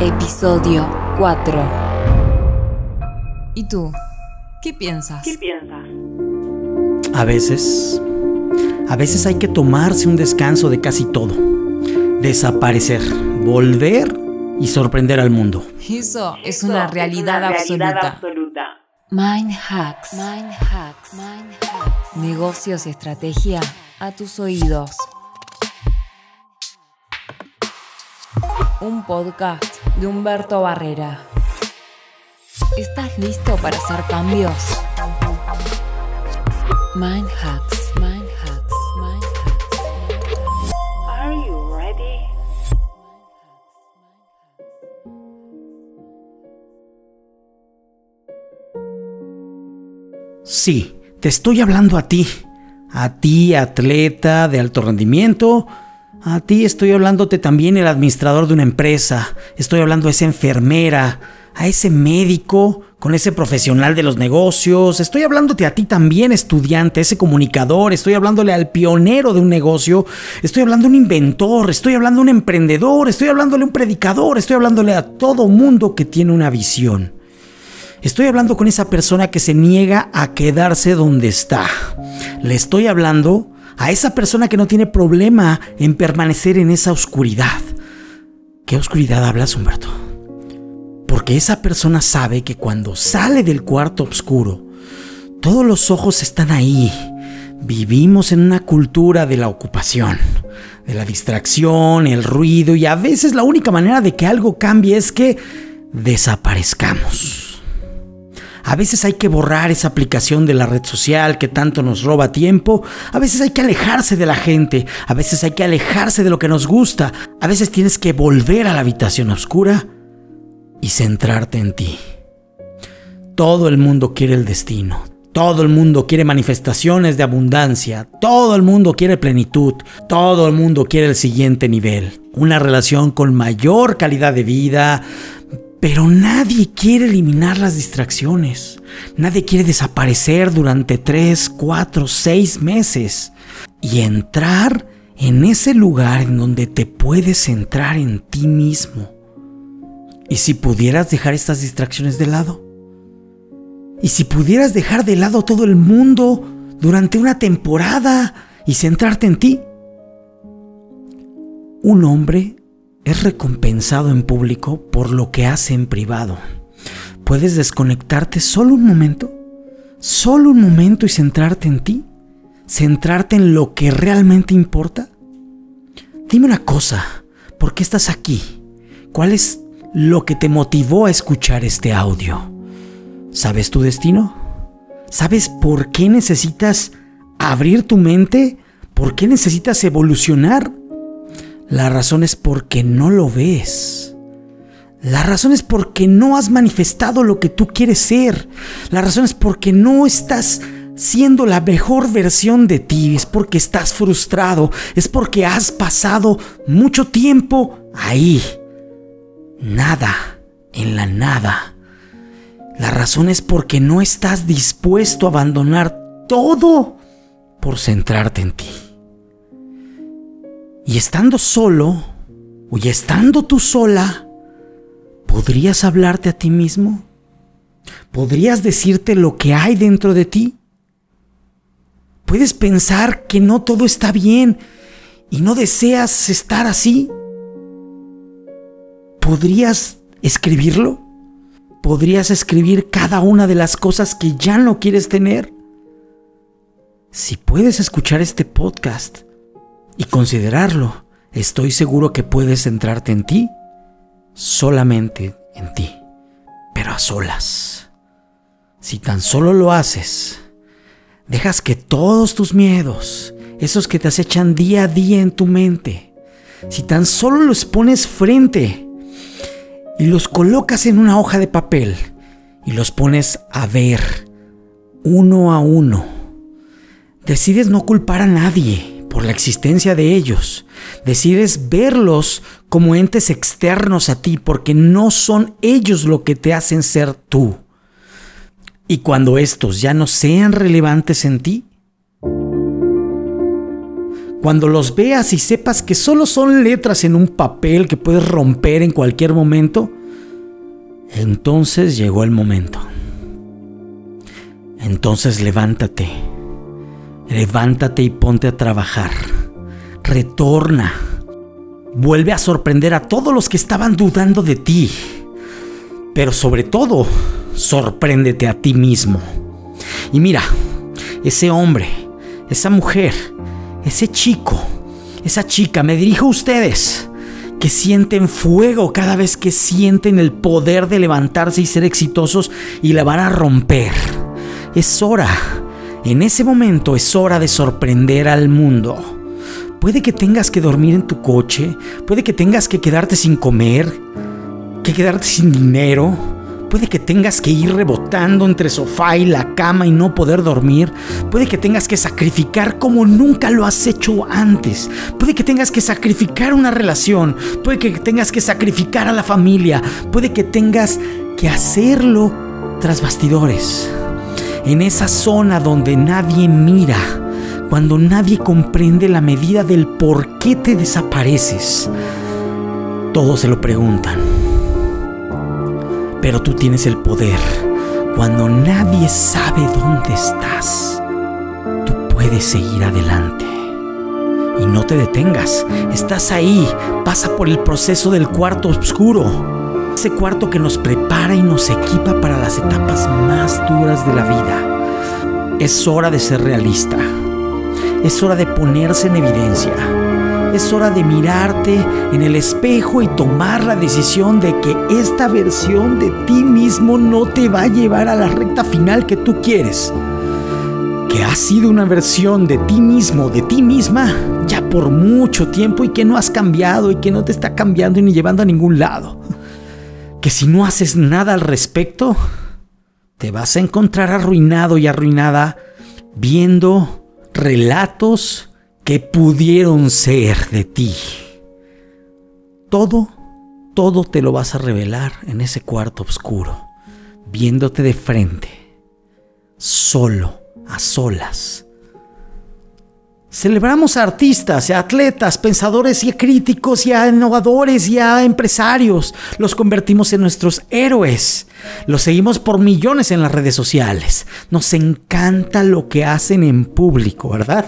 Episodio 4. ¿Y tú? ¿Qué piensas? ¿Qué piensas? A veces, a veces hay que tomarse un descanso de casi todo. Desaparecer, volver y sorprender al mundo. Eso es una realidad, absoluta. absoluta. Mind hacks. Mind hacks. Mind hacks. Negocios y estrategia a tus oídos. Un podcast de Humberto Barrera. ¿Estás listo para hacer cambios? Mind hacks. Mind hacks. Mind hacks. Are you ready? Sí, te estoy hablando a ti. A ti, atleta de alto rendimiento. A ti estoy hablándote también el administrador de una empresa. Estoy hablando a esa enfermera, a ese médico, con ese profesional de los negocios. Estoy hablándote a ti también, estudiante, ese comunicador. Estoy hablándole al pionero de un negocio. Estoy hablando a un inventor. Estoy hablando a un emprendedor. Estoy hablándole a un predicador. Estoy hablándole a todo mundo que tiene una visión. Estoy hablando con esa persona que se niega a quedarse donde está. Le estoy hablando a esa persona que no tiene problema en permanecer en esa oscuridad. ¿Qué oscuridad hablas, Humberto? Porque esa persona sabe que cuando sale del cuarto oscuro, todos los ojos están ahí. Vivimos en una cultura de la ocupación, de la distracción, el ruido y a veces la única manera de que algo cambie es que desaparezcamos. A veces hay que borrar esa aplicación de la red social que tanto nos roba tiempo. A veces hay que alejarse de la gente. A veces hay que alejarse de lo que nos gusta. A veces tienes que volver a la habitación oscura y centrarte en ti. Todo el mundo quiere el destino. Todo el mundo quiere manifestaciones de abundancia. Todo el mundo quiere plenitud. Todo el mundo quiere el siguiente nivel. Una relación con mayor calidad de vida, pero nadie quiere eliminar las distracciones. Nadie quiere desaparecer durante 3, 4, 6 meses y entrar en ese lugar en donde te puedes centrar en ti mismo. ¿Y si pudieras dejar estas distracciones de lado? ¿Y si pudieras dejar de lado todo el mundo durante una temporada y centrarte en ti? Un hombre es recompensado en público por lo que hace en privado. ¿Puedes desconectarte solo un momento? Solo un momento y centrarte en ti. Centrarte en lo que realmente importa. Dime una cosa, ¿por qué estás aquí? ¿Cuál es lo que te motivó a escuchar este audio? ¿Sabes tu destino? ¿Sabes por qué necesitas abrir tu mente? ¿Por qué necesitas evolucionar? La razón es porque no lo ves. La razón es porque no has manifestado lo que tú quieres ser. La razón es porque no estás siendo la mejor versión de ti. Es porque estás frustrado. Es porque has pasado mucho tiempo ahí. Nada, en la nada. La razón es porque no estás dispuesto a abandonar todo por centrarte en ti. Y estando solo, o y estando tú sola, ¿podrías hablarte a ti mismo? ¿Podrías decirte lo que hay dentro de ti? ¿Puedes pensar que no todo está bien y no deseas estar así? ¿Podrías escribirlo? ¿Podrías escribir cada una de las cosas que ya no quieres tener? Si puedes escuchar este podcast, y considerarlo, estoy seguro que puedes centrarte en ti, solamente en ti, pero a solas. Si tan solo lo haces, dejas que todos tus miedos, esos que te acechan día a día en tu mente, si tan solo los pones frente y los colocas en una hoja de papel y los pones a ver uno a uno, decides no culpar a nadie por la existencia de ellos. Decides verlos como entes externos a ti porque no son ellos lo que te hacen ser tú. Y cuando estos ya no sean relevantes en ti, Cuando los veas y sepas que solo son letras en un papel que puedes romper en cualquier momento, entonces llegó el momento. Entonces levántate, levántate y ponte a trabajar. Retorna. Vuelve a sorprender a todos los que estaban dudando de ti. Pero sobre todo, sorpréndete a ti mismo. Y mira, ese hombre, esa mujer, ese chico, esa chica, me dirijo a ustedes, que sienten fuego cada vez que sienten el poder de levantarse y ser exitosos y la van a romper. Es hora, en ese momento es hora de sorprender al mundo. Puede que tengas que dormir en tu coche, puede que tengas que quedarte sin comer, que quedarte sin dinero, Puede que tengas que ir rebotando entre sofá y la cama y no poder dormir. Puede que tengas que sacrificar como nunca lo has hecho antes. Puede que tengas que sacrificar una relación. Puede que tengas que sacrificar a la familia. Puede que tengas que hacerlo tras bastidores. En esa zona donde nadie mira. Cuando nadie comprende la medida del por qué te desapareces. Todos se lo preguntan. Pero tú tienes el poder. Cuando nadie sabe dónde estás, tú puedes seguir adelante. Y no te detengas. Estás ahí. Pasa por el proceso del cuarto oscuro. Ese cuarto que nos prepara y nos equipa para las etapas más duras de la vida. Es hora de ser realista. Es hora de ponerse en evidencia es hora de mirarte en el espejo y tomar la decisión de que esta versión de ti mismo no te va a llevar a la recta final que tú quieres. Que has sido una versión de ti mismo, de ti misma, ya por mucho tiempo y que no has cambiado y que no te está cambiando ni llevando a ningún lado. Que si no haces nada al respecto, te vas a encontrar arruinado y arruinada viendo relatos que pudieron ser de ti. Todo, todo te lo vas a revelar en ese cuarto oscuro, viéndote de frente, solo, a solas. Celebramos a artistas, a atletas, pensadores y a críticos y a innovadores y a empresarios. Los convertimos en nuestros héroes. Los seguimos por millones en las redes sociales. Nos encanta lo que hacen en público, ¿verdad?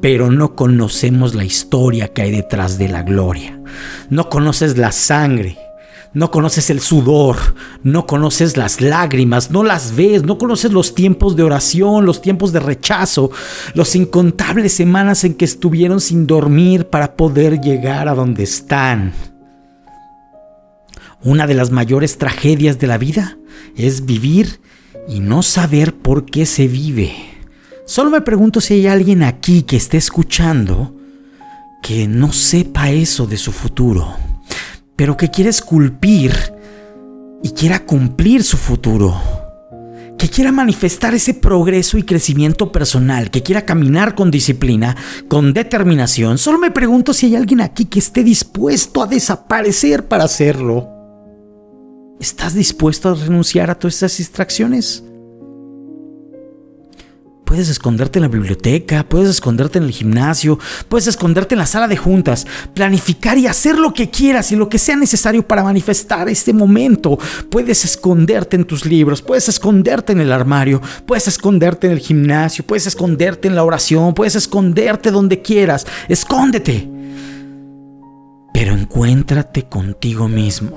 pero no conocemos la historia que hay detrás de la gloria. No conoces la sangre, no conoces el sudor, no conoces las lágrimas, no las ves, no conoces los tiempos de oración, los tiempos de rechazo, los incontables semanas en que estuvieron sin dormir para poder llegar a donde están. Una de las mayores tragedias de la vida es vivir y no saber por qué se vive. Solo me pregunto si hay alguien aquí que esté escuchando que no sepa eso de su futuro, pero que quiera esculpir y quiera cumplir su futuro, que quiera manifestar ese progreso y crecimiento personal, que quiera caminar con disciplina, con determinación. Solo me pregunto si hay alguien aquí que esté dispuesto a desaparecer para hacerlo. ¿Estás dispuesto a renunciar a todas esas distracciones? Puedes esconderte en la biblioteca, puedes esconderte en el gimnasio, puedes esconderte en la sala de juntas, planificar y hacer lo que quieras y lo que sea necesario para manifestar este momento. Puedes esconderte en tus libros, puedes esconderte en el armario, puedes esconderte en el gimnasio, puedes esconderte en la oración, puedes esconderte donde quieras. Escóndete. Pero encuéntrate contigo mismo.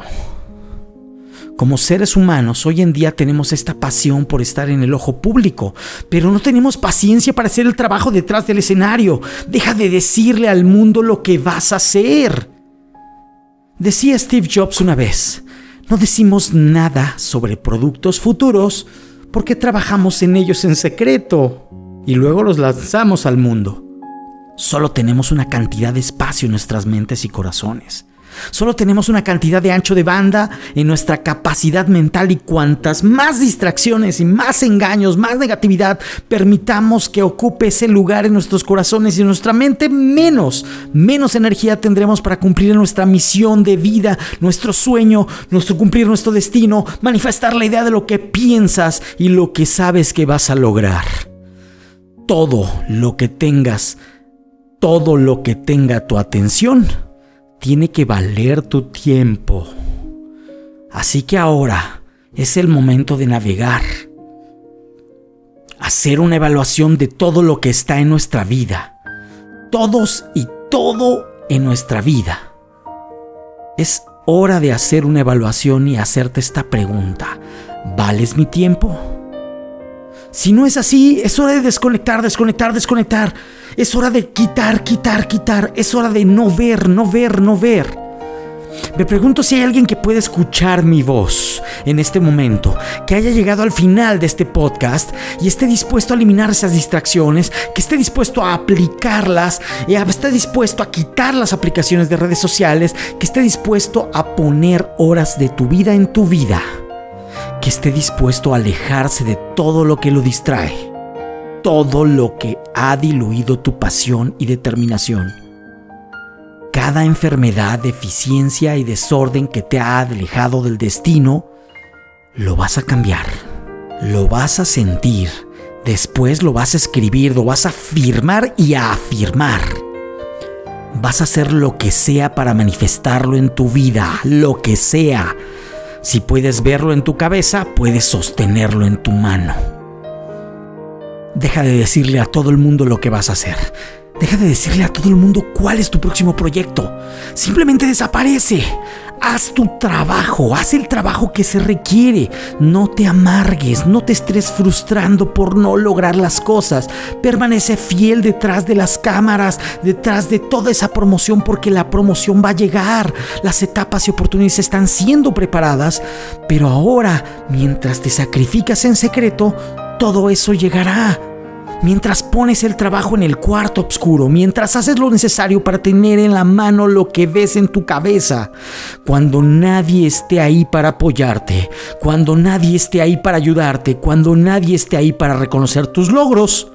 Como seres humanos, hoy en día tenemos esta pasión por estar en el ojo público, pero no tenemos paciencia para hacer el trabajo detrás del escenario. Deja de decirle al mundo lo que vas a hacer. Decía Steve Jobs una vez, no decimos nada sobre productos futuros porque trabajamos en ellos en secreto y luego los lanzamos al mundo. Solo tenemos una cantidad de espacio en nuestras mentes y corazones. Solo tenemos una cantidad de ancho de banda en nuestra capacidad mental y cuantas más distracciones y más engaños, más negatividad permitamos que ocupe ese lugar en nuestros corazones y en nuestra mente, menos, menos energía tendremos para cumplir nuestra misión de vida, nuestro sueño, nuestro cumplir nuestro destino, manifestar la idea de lo que piensas y lo que sabes que vas a lograr. todo lo que tengas, todo lo que tenga tu atención, tiene que valer tu tiempo. Así que ahora es el momento de navegar, hacer una evaluación de todo lo que está en nuestra vida, todos y todo en nuestra vida. Es hora de hacer una evaluación y hacerte esta pregunta. ¿Vales mi tiempo? Si no es así, es hora de desconectar, desconectar, desconectar. Es hora de quitar, quitar, quitar. Es hora de no ver, no ver, no ver. Me pregunto si hay alguien que pueda escuchar mi voz en este momento, que haya llegado al final de este podcast y esté dispuesto a eliminar esas distracciones, que esté dispuesto a aplicarlas, y esté dispuesto a quitar las aplicaciones de redes sociales, que esté dispuesto a poner horas de tu vida en tu vida, que esté dispuesto a alejarse de todo lo que lo distrae, todo lo que ha diluido tu pasión y determinación cada enfermedad, deficiencia y desorden que te ha alejado del destino, lo vas a cambiar, lo vas a sentir, después lo vas a escribir, lo vas a afirmar y a afirmar. Vas a hacer lo que sea para manifestarlo en tu vida, lo que sea. Si puedes verlo en tu cabeza, puedes sostenerlo en tu mano. Deja de decirle a todo el mundo lo que vas a hacer. Deja de decirle a todo el mundo cuál es tu próximo proyecto. Simplemente desaparece. Haz tu trabajo, haz el trabajo que se requiere. No te amargues, no te estés frustrando por no lograr las cosas. Permanece fiel detrás de las cámaras, detrás de toda esa promoción porque la promoción va a llegar. Las etapas y oportunidades están siendo preparadas, pero ahora, mientras te sacrificas en secreto, todo eso llegará mientras pones el trabajo en el cuarto oscuro, mientras haces lo necesario para tener en la mano lo que ves en tu cabeza, cuando nadie esté ahí para apoyarte, cuando nadie esté ahí para ayudarte, cuando nadie esté ahí para reconocer tus logros,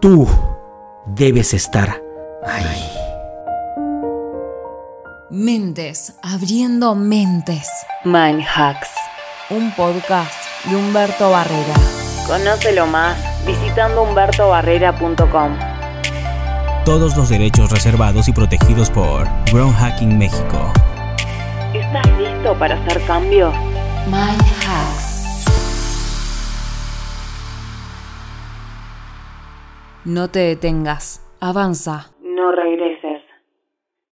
tú debes estar ahí. Mentes, abriendo mentes. Mind Hacks. Un podcast de Humberto Barrera. Conócelo más visitando humbertobarrera.com. Todos los derechos reservados y protegidos por Ground Hacking México. ¿Estás listo para hacer cambios? Mind Hacks. No te detengas. Avanza. No regreses.